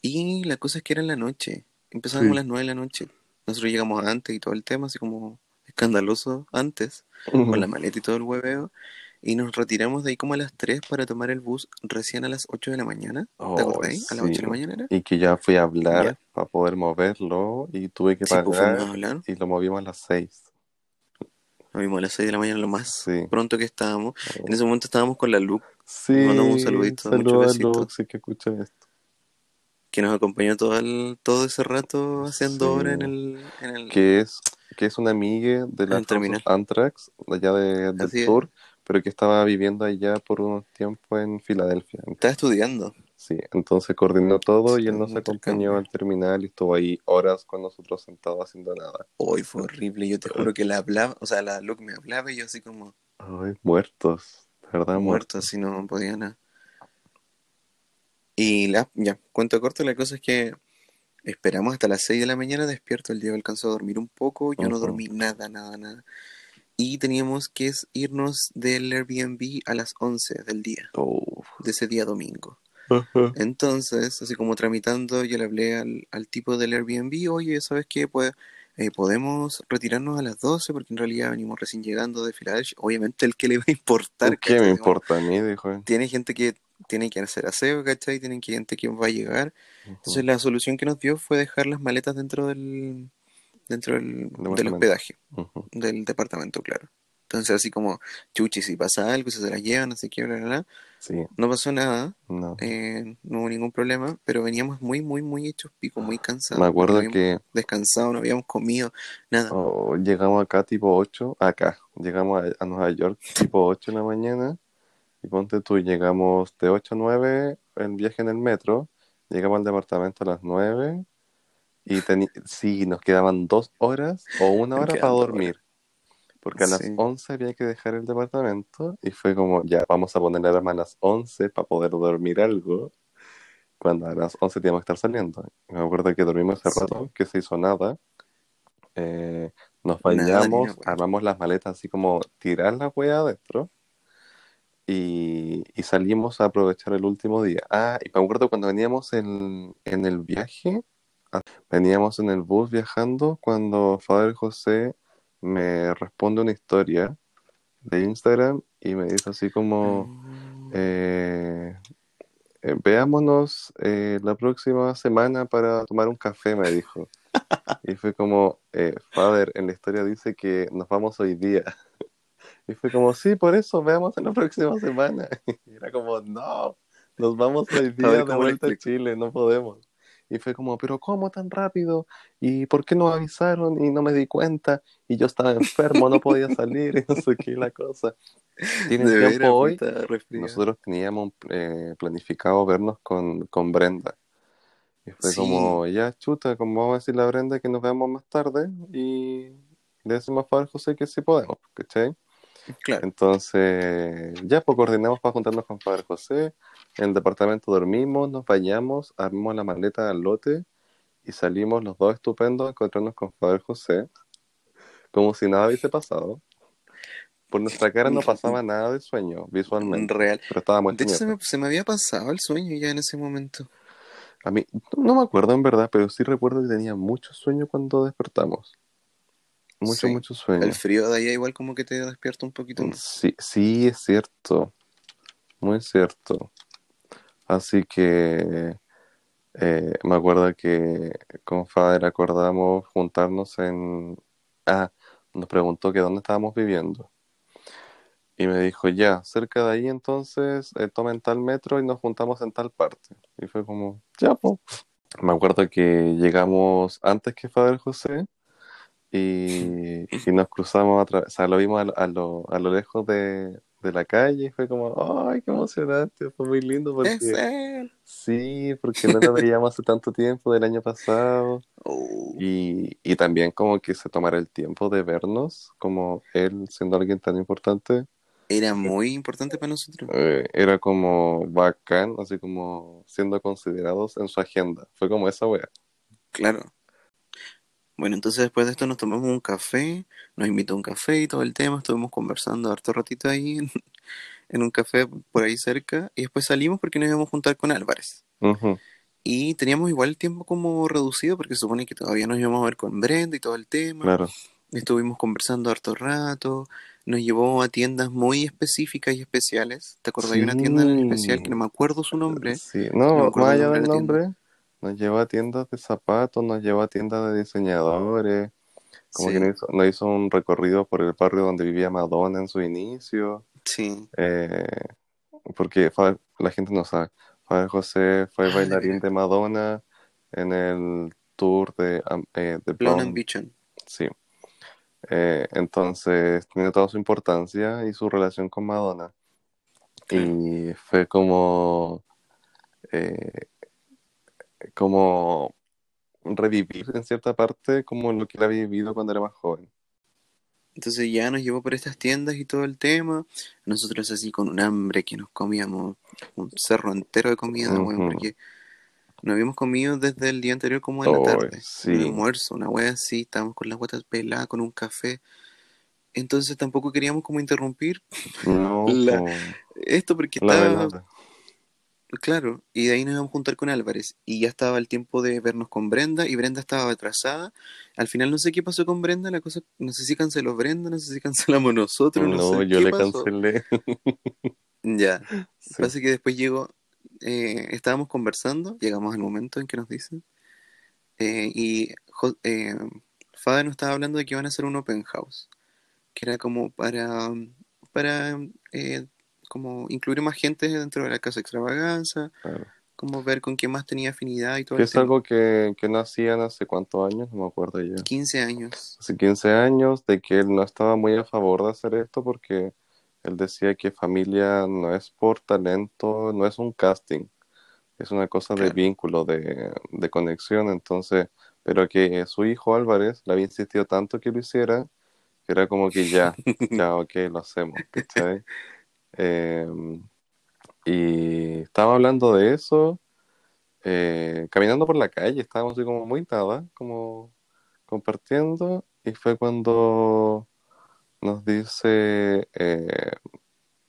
y la cosa es que era en la noche. Empezábamos Sí. a las 9 de la noche. Nosotros llegamos antes y todo el tema, así como escandaloso antes, con la maleta y todo el hueveo. Y nos retiramos de ahí como a las 3 para tomar el bus recién a las 8 de la mañana. ¿Te Oh, acordáis? A las 8 de la sí. mañana era. Y que ya fui a hablar para poder moverlo y tuve que Sí, pues pagar y lo movimos a las seis. Nos vimos a las 6 de la mañana lo más Sí. pronto que estábamos. En ese momento estábamos con la Luke, Sí, mandamos un saludito, muchos besitos. Si que escucha esto. que nos acompañó todo, el, todo ese rato haciendo Sí. hora en el, en el, Que es, que es una amiga de la. Antrax, de allá de- del sur, pero que estaba viviendo allá por unos tiempos en Filadelfia. Estaba estudiando. Sí, entonces coordinó todo y él nos un acompañó al terminal y estuvo ahí horas con nosotros sentados haciendo nada. Hoy fue horrible. Yo te juro que la hablaba, o sea, la Luke me hablaba y yo así como Ay, muertos, de verdad muertos. muerto, así no podía nada. Y la, ya, cuento corto, la cosa es que esperamos hasta las 6 de la mañana despierto. El día alcanzó a dormir un poco, yo no dormí nada, nada, nada. Y teníamos que irnos del Airbnb a las 11 del día, Uf. de ese día domingo. Entonces, así como tramitando, yo le hablé al, al tipo del Airbnb, oye, ¿sabes qué? Pues eh, podemos retirarnos a las 12 porque en realidad venimos recién llegando de Filadelfia. Obviamente el que le va a importar. ¿Qué me importa a mí? Dijo. Tiene gente que tiene que hacer aseo, ¿cachai? Tienen que gente que va a llegar. Entonces Ujú, la solución que nos dio fue dejar las maletas dentro del dentro del, del hospedaje, ujú. del departamento, claro. Entonces así como, chuchi, si pasa algo, si se las llevan, no sé qué, bla, bla, bla. Sí, No pasó nada, no. eh, no hubo ningún problema, pero veníamos muy, muy, muy hechos pico, muy cansados. Me acuerdo no que descansado, no habíamos comido, nada. oh, llegamos acá tipo 8, acá, llegamos a, a Nueva York tipo 8 de la mañana y ponte tú, llegamos de 8 a 9 en viaje en el metro, llegamos al departamento a las 9 y sí, nos quedaban dos horas o una hora para dormir. Porque a las Sí. 11 había que dejar el departamento y fue como, ya, vamos a poner alarma a las 11 para poder dormir algo. Cuando a las 11 teníamos que estar saliendo. Me acuerdo que dormimos ese Sí. rato, que se hizo nada. Eh, nos Nada, bañamos, una wea. armamos las maletas así como tirar la wea adentro y, y salimos a aprovechar el último día. Ah, y me acuerdo cuando veníamos en, en el viaje, veníamos en el bus viajando cuando Fader José me responde una historia de Instagram y me dice así como, Mm. eh, eh, veámonos eh, la próxima semana para tomar un café, me dijo. Y fue como, eh, Father, en la historia dice que nos vamos hoy día. Y fue como, sí, por eso, veamos en la próxima semana. Y era como, no, nos vamos hoy día de vuelta a. Chile, no podemos. Y fue como, pero ¿cómo tan rápido? ¿Y por qué no avisaron y no me di cuenta? Y yo estaba enfermo, no podía salir y no sé qué la cosa. ¿Tienen De tiempo hoy? Nosotros teníamos eh, planificado vernos con, con Brenda. Y fue Sí. como, ya chuta, como vamos a decirle a Brenda que nos veamos más tarde y le decimos a José que sí podemos, ¿cachai? Claro. Entonces, ya pues coordinamos para juntarnos con Faber José. En el departamento dormimos, nos bañamos, armamos la maleta al lote y salimos los dos estupendos a encontrarnos con Faber José, como si nada hubiese pasado. Por nuestra cara no pasaba nada de sueño visualmente, Real. pero estábamos De hecho, se me, se me había pasado el sueño ya en ese momento. A mí, no me acuerdo en verdad, pero sí recuerdo que tenía mucho sueño cuando despertamos. Mucho, Sí. mucho sueño. El frío de allá igual como que te despierta un poquito más. Sí, sí, es cierto. Muy cierto. Así que eh, me acuerdo que con Fader acordamos juntarnos en... Ah, nos preguntó que dónde estábamos viviendo. Y me dijo, ya, cerca de ahí entonces eh, tomen tal metro y nos juntamos en tal parte. Y fue como, ya, pues. Me acuerdo que llegamos antes que Fader José y, y nos cruzamos, a o sea, lo vimos a, a lo, a lo lejos de, de la calle y fue como, ay, qué emocionante, fue muy lindo Es porque él. sí, porque no lo veíamos hace tanto tiempo del año pasado Oh, y, y también como que se tomara el tiempo de vernos, como él siendo alguien tan importante, Era muy importante para nosotros. eh, era como bacán, así como siendo considerados en su agenda, fue como esa wea. Claro. Bueno, entonces después de esto nos tomamos un café, nos invitó a un café y todo el tema, estuvimos conversando harto ratito ahí en, en un café por ahí cerca y después salimos porque nos íbamos a juntar con Álvarez. Y teníamos igual el tiempo como reducido porque se supone que todavía nos íbamos a ver con Brenda y todo el tema. claro. Estuvimos conversando harto rato, nos llevó a tiendas muy específicas y especiales. ¿Te acuerdas de una tienda en Sí. especial que no me acuerdo su nombre? Sí, No me no, más el allá nombre del de la tienda. Nos llevó a tiendas de zapatos, nos llevó a tiendas de diseñadores, como que nos hizo, nos hizo un recorrido por el barrio donde vivía Madonna en su inicio, sí. eh, porque la gente no sabe, Faber José fue Ah, bailarín de Madonna en el tour de, eh, de Blonde Ambition. sí. Eh, entonces tiene toda su importancia y su relación con Madonna. Y fue como, eh, como revivir en cierta parte como lo que él había vivido cuando era más joven. Entonces ya nos llevó por estas tiendas y todo el tema. Nosotros así con un hambre que nos comíamos un cerro entero de comida, weón, Ujú. porque no habíamos comido desde el día anterior como en la Oh, tarde. Un sí. almuerzo, una wea así, estábamos con las guatas peladas, con un café. Entonces tampoco queríamos como interrumpir No, la- esto porque la estaba, velada. Claro, y de ahí nos íbamos a juntar con Álvarez. Y ya estaba el tiempo de vernos con Brenda, y Brenda estaba atrasada. Al final no sé qué pasó con Brenda, la cosa, no sé si canceló Brenda, no sé si cancelamos nosotros, no, No, sé yo qué le pasó. cancelé. Ya, Sí, pasa que después llegó, eh, estábamos conversando, llegamos al momento en que nos dicen, eh, y eh, Fada nos estaba hablando de que iban a hacer un open house, que era como para, para eh, como incluir más gente dentro de la casa extravaganza, claro. como ver con quién más tenía afinidad y todo el es algo que, que no hacían hace cuántos años, no me acuerdo ya. 15 años, Hace 15 años, de que él no estaba muy a favor de hacer esto porque él decía que familia no es por talento, no es un casting, es una cosa de vínculo, de, de conexión, entonces, pero que su hijo Álvarez le había insistido tanto que lo hiciera, que era como que ya, ya, ok, lo hacemos, ¿cachai? Eh, y estaba hablando de eso, eh, caminando por la calle, estábamos así como muy nada, como compartiendo, y fue cuando nos dice, eh,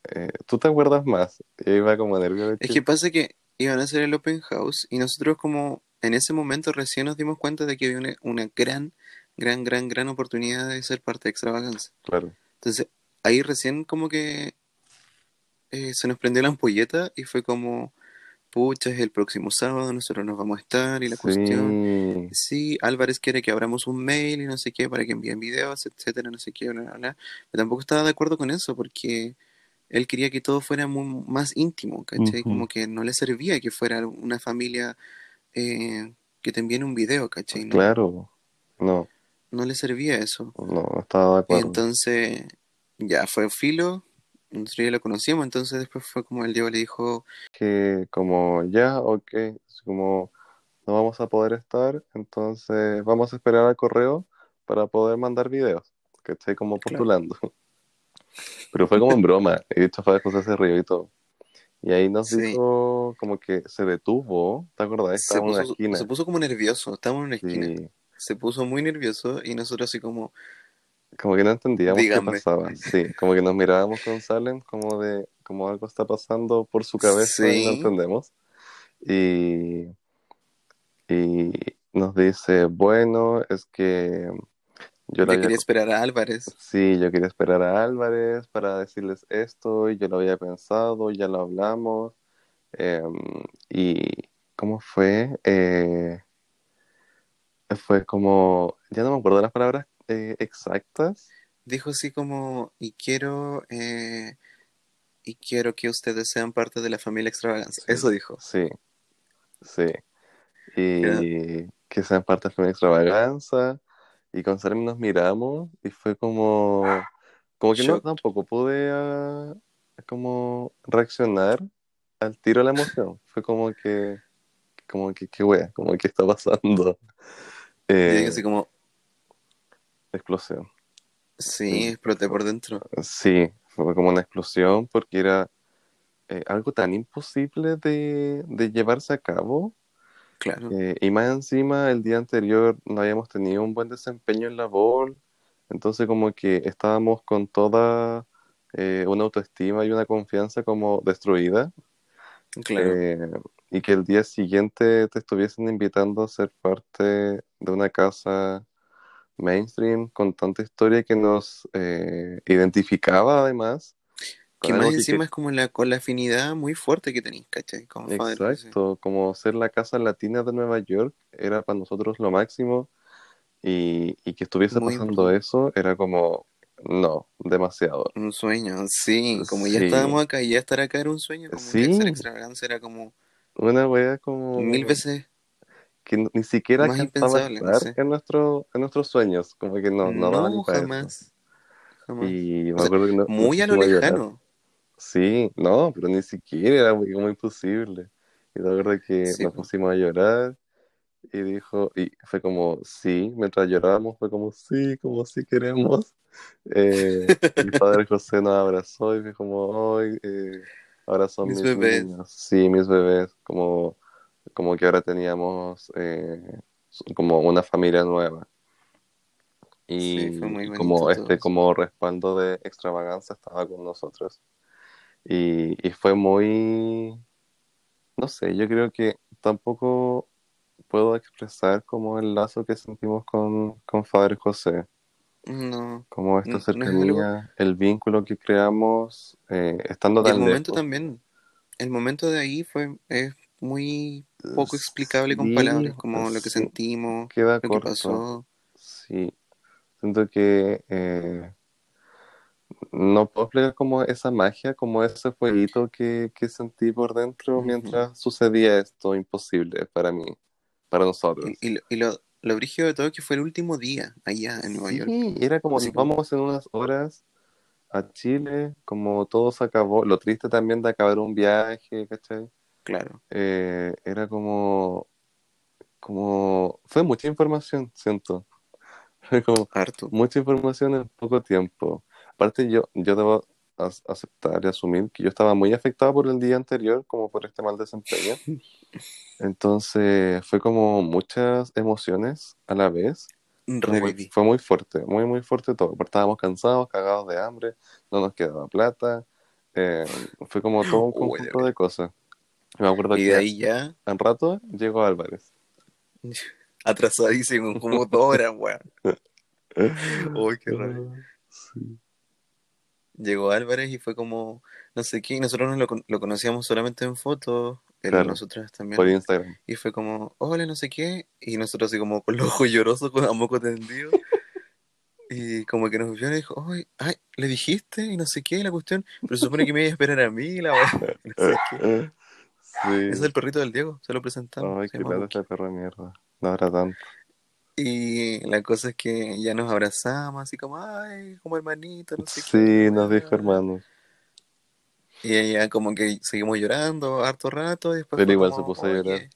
eh, ¿tú te acuerdas más? Y iba como nervioso. Es que pasa que iban a hacer el open house y nosotros como en ese momento recién nos dimos cuenta de que había una, una gran, gran, gran, gran oportunidad de ser parte de Extravaganza. Claro, Entonces ahí recién como que eh, se nos prendió la ampolleta y fue como, pucha, es el próximo sábado, nosotros nos vamos a estar y la cuestión. sí, Álvarez quiere que abramos un mail y no sé qué para que envíen videos, etcétera, no sé qué, bla, bla, bla. Pero tampoco estaba de acuerdo con eso porque él quería que todo fuera muy, más íntimo, ¿cachai? Como que no le servía que fuera una familia eh, que te envíen un video, ¿cachai? No, claro, no, no le servía eso. no, no estaba de acuerdo. Entonces, ya fue filo, nosotros ya lo conocíamos, entonces después fue como el Diego le dijo, Que como ya, ok, como no vamos a poder estar, entonces vamos a esperar al correo para poder mandar videos, que esté como Claro. postulando. Pero fue como en broma, y hecho Fabián José se rió y todo. Y ahí nos Sí. dijo como que se detuvo, ¿te acordás? se en una esquina. se puso como nervioso, estábamos en una esquina, Sí, se puso muy nervioso y nosotros así como, como que no entendíamos Díganme. qué pasaba. Sí, como que nos mirábamos con Salem como de, como algo está pasando por su cabeza y no Sí. entendemos. Y, y nos dice, bueno, es que yo yo lo había quería esperar a Álvarez. Sí, yo quería esperar a Álvarez para decirles esto y yo lo había pensado, ya lo hablamos. Em, y ¿cómo fue? Eh, fue como, ya no me acuerdo las palabras eh, exactas. Dijo así como, y quiero, eh, y quiero que ustedes sean parte de la familia extravaganza. Sí. Eso dijo. Sí, sí. Y que sean parte de la extravaganza. Y con Salem nos miramos y fue como, como que no, tampoco pude ah, como reaccionar al tiro de la emoción. Fue como que, como que, qué wea, como que está pasando. Eh, así como, explosión. sí, exploté por dentro. Sí, fue como una explosión porque era eh, algo tan imposible de, de llevarse a cabo. Claro. Eh, y más encima, el día anterior no habíamos tenido un buen desempeño en la bol, entonces como que estábamos con toda eh, una autoestima y una confianza como destruida, Claro. y que el día siguiente te estuviesen invitando a ser parte de una casa mainstream con tanta historia que nos eh, identificaba además. que más algo que- encima es como la, con la afinidad muy fuerte que tenéis, ¿cachai? Como sí. Exacto, como ser la casa latina de Nueva York era para nosotros lo máximo y, y que estuviese Muy pasando eso era como, no, demasiado. Un sueño, sí, como ya Sí. estábamos acá y ya estar acá era un sueño, como Sí. que hacer extravagancia era como Una wea como mil veces que no- ni siquiera más alcanzaba a impensable, no sé. en, nuestro, en nuestros sueños, como que no, no, eso. jamás, jamás. Y me O sea, acuerdo que no- Muy a lo lejano, Sí, no, pero ni siquiera era muy, como imposible. Y la verdad que Sí, nos po. pusimos a llorar y dijo, y fue como, sí, mientras llorábamos fue como, sí, como sí queremos. Eh, el padre José nos abrazó y fue como, hoy, eh, ahora son Mis mis, bebés. niños. Sí, mis bebés, como, como que ahora teníamos eh, como una familia nueva. Y Sí, fue muy como todo este como respaldo de extravaganza estaba con nosotros. Y, y fue muy no sé, yo creo que tampoco puedo expresar como el lazo que sentimos con, con Padre José. No. Como esta No- no es cercanía, el vínculo que creamos eh, estando tan el momento lejos. también, el momento de ahí fue es muy poco explicable con palabras, como lo que sí, sentimos, queda lo que pasó. Sí, siento que eh, no puedo explicar como esa magia, como ese fueguito que, que sentí por dentro mientras sucedía esto imposible para mí, para nosotros. Y, y lo, y lo, lo brígido de todo es que fue el último día allá en Nueva York. Sí, era como como- vamos en unas horas a Chile, como todo se acabó, lo triste también de acabar un viaje, ¿cachai? Claro. Eh, era como, como, fue mucha información, siento. Fue como Harto. mucha información en poco tiempo. Aparte yo, yo debo aceptar y asumir que yo estaba muy afectado por el día anterior, como por este mal desempeño. Entonces fue como muchas emociones a la vez. Fue muy, Reviví. fue muy fuerte, muy, muy fuerte todo. Porque Estábamos cansados, cagados de hambre, no nos quedaba plata. eh, fue como todo un Uy, conjunto de cosas. Me acuerdo Y que de ahí ya, en rato llegó Álvarez. atrasadísimo, como dos horas, weón. Uy, qué raro. Sí. Llegó Álvarez y fue como, no sé qué, y nosotros nos lo, con- lo conocíamos solamente en fotos, Claro. nosotras también. Por Instagram. Y fue como, hola, no sé qué. Y nosotros así como con los ojos llorosos, con a moco tendido. Y como que nos vio y dijo, ay, ay, le dijiste y no sé qué, la cuestión. Pero se supone que me iba a esperar a mí, la no sé qué. Sí. Ese es el perrito del Diego, se lo presentamos. Ay, qué lata esta perra de mierda. No habrá tanto. Y la cosa es que ya nos abrazamos, así como, ay, como hermanito, no sé Sí, qué. nos dijo hermanos. Y ella como que seguimos llorando harto rato y después Pero igual como, se puso a llorar.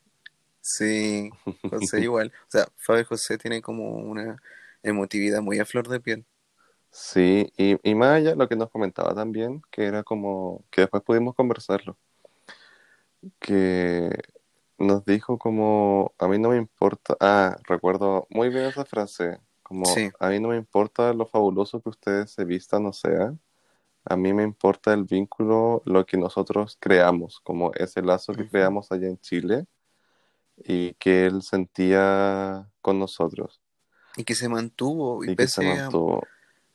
Sí, José igual. O sea, Fabio José tiene como una emotividad muy a flor de piel. Sí, y, y más allá lo que nos comentaba también, que era como, que después pudimos conversarlo, que nos dijo como, a mí no me importa, ah, recuerdo muy bien esa frase, como, Sí. a mí no me importa lo fabuloso que ustedes se vistan o sean, a mí me importa el vínculo, lo que nosotros creamos, como ese lazo que creamos allá en Chile y que él sentía con nosotros Y que se mantuvo, y, y que se pese a, mantuvo.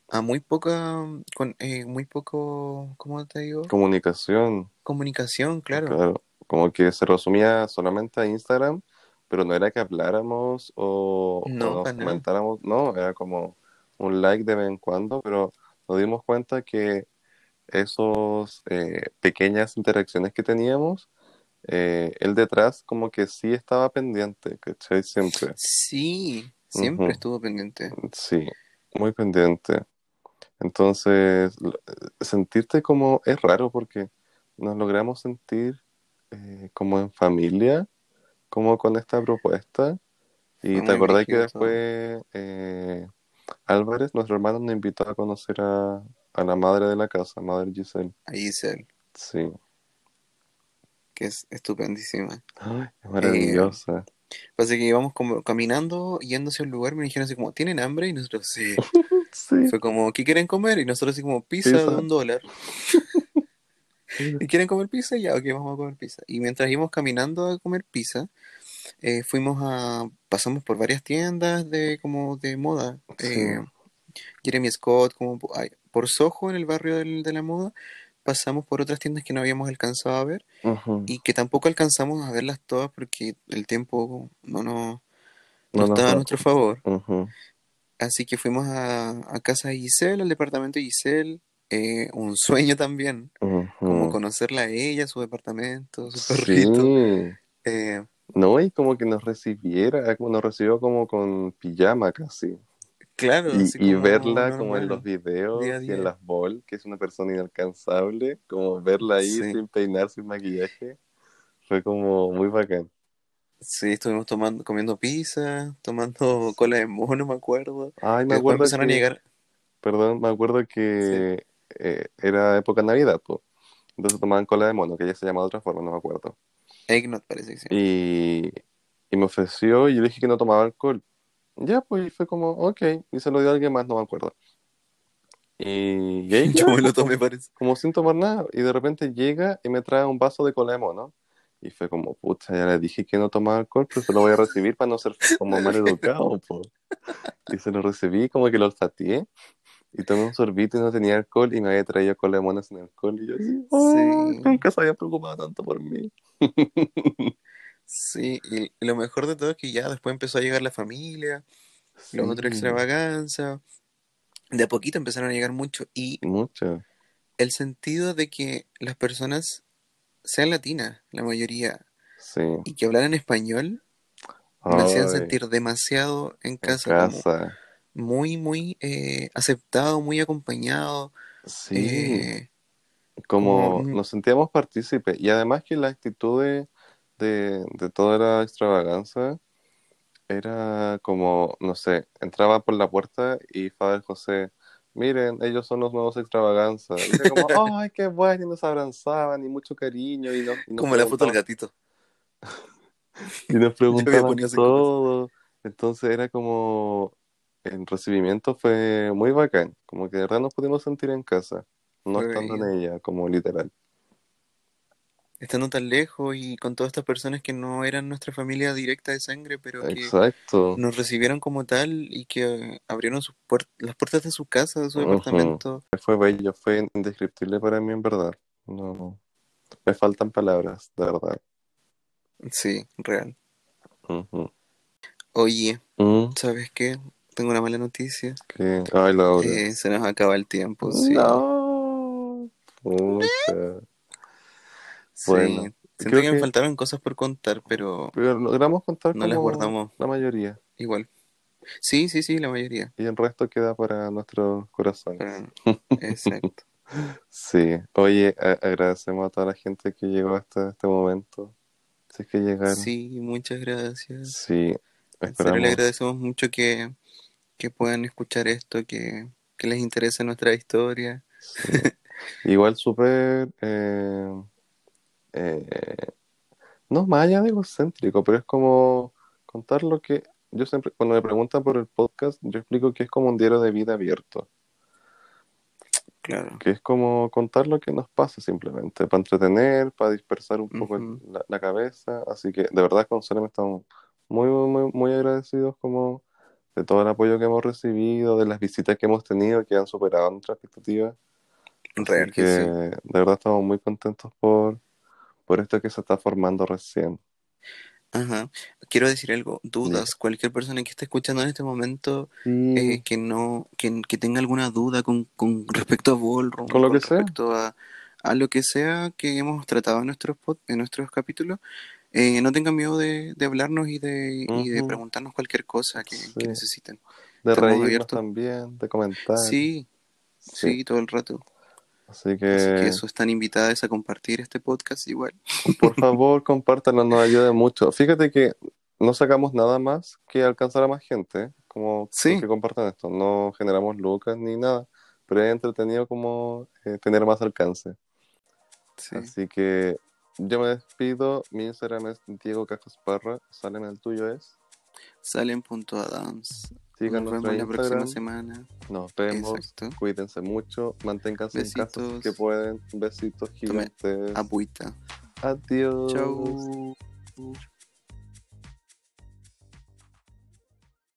a muy poca, con, eh, muy poco, ¿cómo te digo? Comunicación, Comunicación, claro. Claro, como que se resumía solamente a Instagram, pero no era que habláramos o, o No, nos comentáramos, no, era como un like de vez en cuando, pero nos dimos cuenta que esos eh, pequeñas interacciones que teníamos, eh, él detrás como que sí estaba pendiente, ¿cachai? Siempre, Sí, siempre estuvo pendiente. sí, muy pendiente. Entonces, lo- sentirte como es raro porque nos logramos sentir eh, como en familia, como con esta propuesta. Y te acordás que después eh, Álvarez, nuestro hermano, nos invitó a conocer a, a la madre de la casa, Madre Giselle. Es él, Sí, que es estupendísima. Ay, es maravillosa. Pasa que íbamos como caminando, yendo hacia un lugar, me dijeron así como, ¿tienen hambre? Y nosotros, sí. Sí, Fue como, ¿qué quieren comer? Y nosotros así como, pizza, Pizza. de un dólar. ¿Y quieren comer pizza? Ya, ok, vamos a comer pizza. Y mientras íbamos caminando a comer pizza, eh, fuimos a, pasamos por varias tiendas de como de moda. Sí. Eh, Jeremy Scott, como por Soho, en el barrio del- de la moda, pasamos por otras tiendas que no habíamos alcanzado a ver y que tampoco alcanzamos a verlas todas porque el tiempo no, no, no estaba a nuestro favor. Así que fuimos a, a casa de Giselle, al departamento de Giselle. eh, un sueño también, como conocerla a ella, su departamento, su perrito. Sí. Eh, No, y como que nos recibiera, como nos recibió como con pijama casi. claro, Y, y como verla como en los videos día a y en las bol, que es una persona inalcanzable, como verla ahí Sí. sin peinar, sin maquillaje, fue como muy bacán. Sí, estuvimos tomando, comiendo pizza, tomando cola de mono, me acuerdo. Ay, me acuerdo empezaron a que, llegar. perdón, me acuerdo que eh, era época de Navidad, po. Entonces tomaban cola de mono, que ella se llama de otra forma, no me acuerdo. Eggnog parece que sí. Y, y me ofreció y yo dije que no tomaba alcohol. Ya, pues fue como, ok, y se lo dio a alguien más, no me acuerdo. Y, y ahí Yo me lo pues, tomé, parece. como sin tomar nada, y de repente llega y me trae un vaso de cola de mono, Y fue como, pucha, ya le dije que no tomaba alcohol, pero se lo voy a recibir para no ser como mal educado, po. Y se lo recibí, como que lo olfateé. Y tomé un sorbito y no tenía alcohol y me había traído cola de mona sin alcohol. Y yo así, "Oh, Sí. nunca se había preocupado tanto por mí. Sí, y lo mejor de todo es que ya después empezó a llegar la familia, los otros Sí, extravaganzas, de a poquito empezaron a llegar mucho, y Mucho. el sentido de que las personas sean latinas, la mayoría, Sí. y que hablaran español, me hacían sentir demasiado en en casa, como casa. Muy, muy eh, aceptado, muy acompañado, Sí. eh, como nos sentíamos partícipes y además que la actitud de, de, de toda la extravaganza era como, no sé, entraba por la puerta y Faber José, miren, ellos son los nuevos extravaganzas. Y era como, ay, qué bueno, y nos abrazaban y mucho cariño y nos, y nos como la foto del gatito. y nos preguntaban todo. Entonces era como, el recibimiento fue muy bacán, como que de verdad nos pudimos sentir en casa, no Fue estando en ella, como literal. estando tan lejos y con todas estas personas que no eran nuestra familia directa de sangre, pero que Exacto. nos recibieron como tal y que abrieron sus las puertas de su casa, de su departamento. Fue bello, fue indescriptible para mí en verdad. No, me faltan palabras, de verdad. Sí, real. Oye, Mm, ¿sabes qué? Tengo una mala noticia. que- Ay, Laura. Eh, se nos acaba el tiempo, sí. No. Sí. Bueno, Siento que me faltaron cosas por contar, pero pero logramos contar no las como guardamos la mayoría. igual. Sí, sí, sí, la mayoría. Y el resto queda para nuestros corazones. Pero- Exacto. Sí. Oye, agradecemos a toda la gente que llegó hasta este momento. Si es que llegaron. Sí, muchas gracias. Sí. Serio, le Esperamos. agradecemos mucho que, que puedan escuchar esto, que, que les interese nuestra historia. Sí. Igual súper, eh, eh, no más allá de egocéntrico, pero es como contar lo que yo siempre, cuando me preguntan por el podcast, yo explico que es como un diario de vida abierto, Claro. que es como contar lo que nos pasa simplemente, para entretener, para dispersar un poco la, la cabeza, así que de verdad con Salem estamos muy, muy, muy agradecidos como de todo el apoyo que hemos recibido, de las visitas que hemos tenido que han superado nuestras expectativas. Real que que sí. de verdad estamos muy contentos por, por esto que se está formando recién. Ajá. Quiero decir algo, dudas, cualquier persona que esté escuchando en este momento Sí, eh, que no, que, que tenga alguna duda con, con respecto a Ballroom, Con lo que sea. respecto a, a lo que sea que hemos tratado en nuestros pod- en nuestros capítulos, eh, no tengan miedo de, de hablarnos y de, y de preguntarnos cualquier cosa que, Sí. que necesiten. de estamos reírnos también, de comentar. Sí, sí, todo el rato. Así Así que, que eso están invitadas a compartir este podcast igual. por favor, compártanlo, nos ayuda mucho. Fíjate que no sacamos nada más que alcanzar a más gente, como Sí. que compartan esto. No generamos lucas ni nada, pero es entretenido como eh, tener más alcance. Sí. Así que yo me despido. Mi Instagram es Diego Cajos Parra. Salen el tuyo es. Salen.adams. Sigan Nos vemos la próxima semana. Nos vemos. Exacto. Cuídense mucho. Manténganse en casa Besitos. que pueden. Besitos Tome gigantes. Agüita. Adiós. Chau.